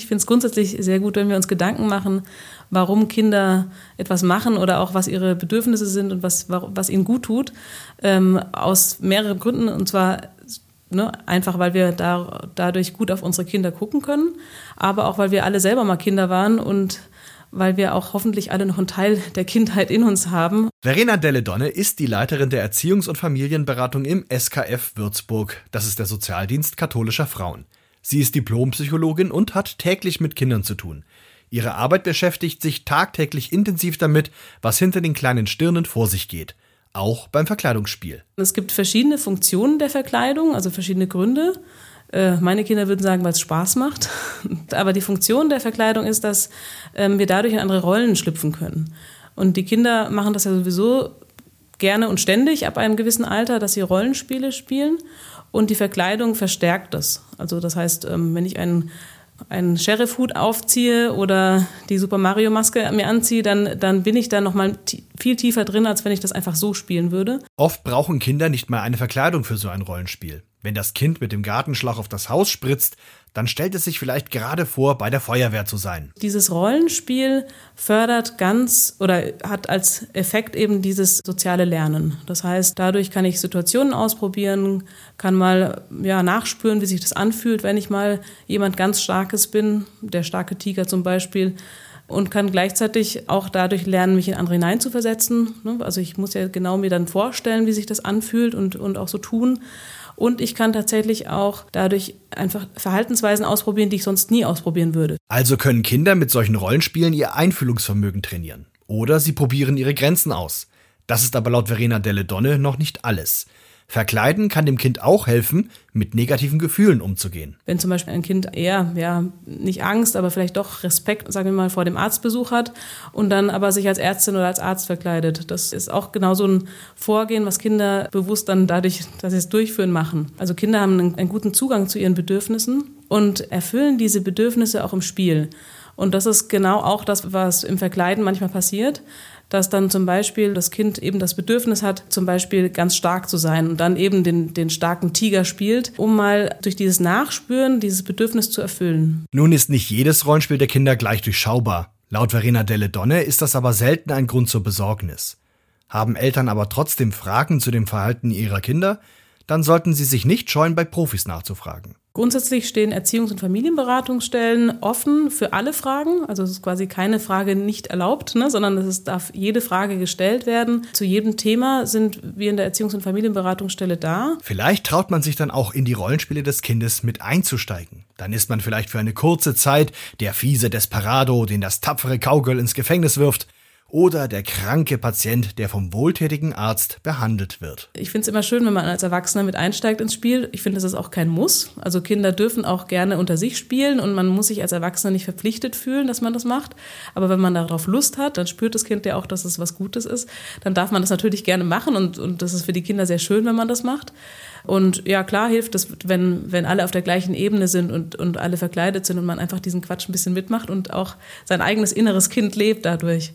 Ich finde es grundsätzlich sehr gut, wenn wir uns Gedanken machen, warum Kinder etwas machen oder auch was ihre Bedürfnisse sind und was, was ihnen gut tut, ähm, aus mehreren Gründen. Und zwar ne, einfach, weil wir da, dadurch gut auf unsere Kinder gucken können, aber auch, weil wir alle selber mal Kinder waren und weil wir auch hoffentlich alle noch einen Teil der Kindheit in uns haben. Verena Delledonne ist die Leiterin der Erziehungs- und Familienberatung im SKF Würzburg. Das ist der Sozialdienst katholischer Frauen. Sie ist Diplompsychologin und hat täglich mit Kindern zu tun. Ihre Arbeit beschäftigt sich tagtäglich intensiv damit, was hinter den kleinen Stirnen vor sich geht. Auch beim Verkleidungsspiel. Es gibt verschiedene Funktionen der Verkleidung, also verschiedene Gründe. Äh, meine Kinder würden sagen, weil es Spaß macht. Aber die Funktion der Verkleidung ist, dass ähm, wir dadurch in andere Rollen schlüpfen können. Und die Kinder machen das ja sowieso gerne und ständig ab einem gewissen Alter, dass sie Rollenspiele spielen. Und die Verkleidung verstärkt das. Also das heißt, ähm, wenn ich einen einen Sheriff-Hut aufziehe oder die Super Mario-Maske mir anziehe, dann, dann bin ich da nochmal viel tiefer drin, als wenn ich das einfach so spielen würde. Oft brauchen Kinder nicht mal eine Verkleidung für so ein Rollenspiel. Wenn das Kind mit dem Gartenschlauch auf das Haus spritzt, dann stellt es sich vielleicht gerade vor, bei der Feuerwehr zu sein. Dieses Rollenspiel fördert ganz oder hat als Effekt eben dieses soziale Lernen. Das heißt, dadurch kann ich Situationen ausprobieren, kann mal ja, nachspüren, wie sich das anfühlt, wenn ich mal jemand ganz Starkes bin, der starke Tiger zum Beispiel und kann gleichzeitig auch dadurch lernen, mich in andere hineinzuversetzen. Ne? Also ich muss ja genau mir dann vorstellen, wie sich das anfühlt und, und auch so tun. Und ich kann tatsächlich auch dadurch einfach Verhaltensweisen ausprobieren, die ich sonst nie ausprobieren würde. Also können Kinder mit solchen Rollenspielen ihr Einfühlungsvermögen trainieren. Oder sie probieren ihre Grenzen aus. Das ist aber laut Verena Delle Donne noch nicht alles. Verkleiden kann dem Kind auch helfen, mit negativen Gefühlen umzugehen. Wenn zum Beispiel ein Kind eher, ja, nicht Angst, aber vielleicht doch Respekt, sagen wir mal, vor dem Arztbesuch hat und dann aber sich als Ärztin oder als Arzt verkleidet. Das ist auch genau so ein Vorgehen, was Kinder bewusst dann dadurch, dass sie es durchführen, machen. Also Kinder haben einen, einen guten Zugang zu ihren Bedürfnissen und erfüllen diese Bedürfnisse auch im Spiel. Und das ist genau auch das, was im Verkleiden manchmal passiert dass dann zum Beispiel das Kind eben das Bedürfnis hat, zum Beispiel ganz stark zu sein und dann eben den, den starken Tiger spielt, um mal durch dieses Nachspüren dieses Bedürfnis zu erfüllen. Nun ist nicht jedes Rollenspiel der Kinder gleich durchschaubar. Laut Verena Delle Donne ist das aber selten ein Grund zur Besorgnis. Haben Eltern aber trotzdem Fragen zu dem Verhalten ihrer Kinder, dann sollten sie sich nicht scheuen, bei Profis nachzufragen. Grundsätzlich stehen Erziehungs- und Familienberatungsstellen offen für alle Fragen. Also es ist quasi keine Frage nicht erlaubt, ne, sondern es darf jede Frage gestellt werden. Zu jedem Thema sind wir in der Erziehungs- und Familienberatungsstelle da. Vielleicht traut man sich dann auch in die Rollenspiele des Kindes mit einzusteigen. Dann ist man vielleicht für eine kurze Zeit der fiese Desperado, den das tapfere Kaugirl ins Gefängnis wirft oder der kranke Patient, der vom wohltätigen Arzt behandelt wird. Ich finde es immer schön, wenn man als Erwachsener mit einsteigt ins Spiel. Ich finde, das ist auch kein Muss. Also Kinder dürfen auch gerne unter sich spielen und man muss sich als Erwachsener nicht verpflichtet fühlen, dass man das macht. Aber wenn man darauf Lust hat, dann spürt das Kind ja auch, dass es was Gutes ist. Dann darf man das natürlich gerne machen und, und das ist für die Kinder sehr schön, wenn man das macht. Und ja, klar hilft es, wenn, wenn alle auf der gleichen Ebene sind und, und alle verkleidet sind und man einfach diesen Quatsch ein bisschen mitmacht und auch sein eigenes inneres Kind lebt dadurch.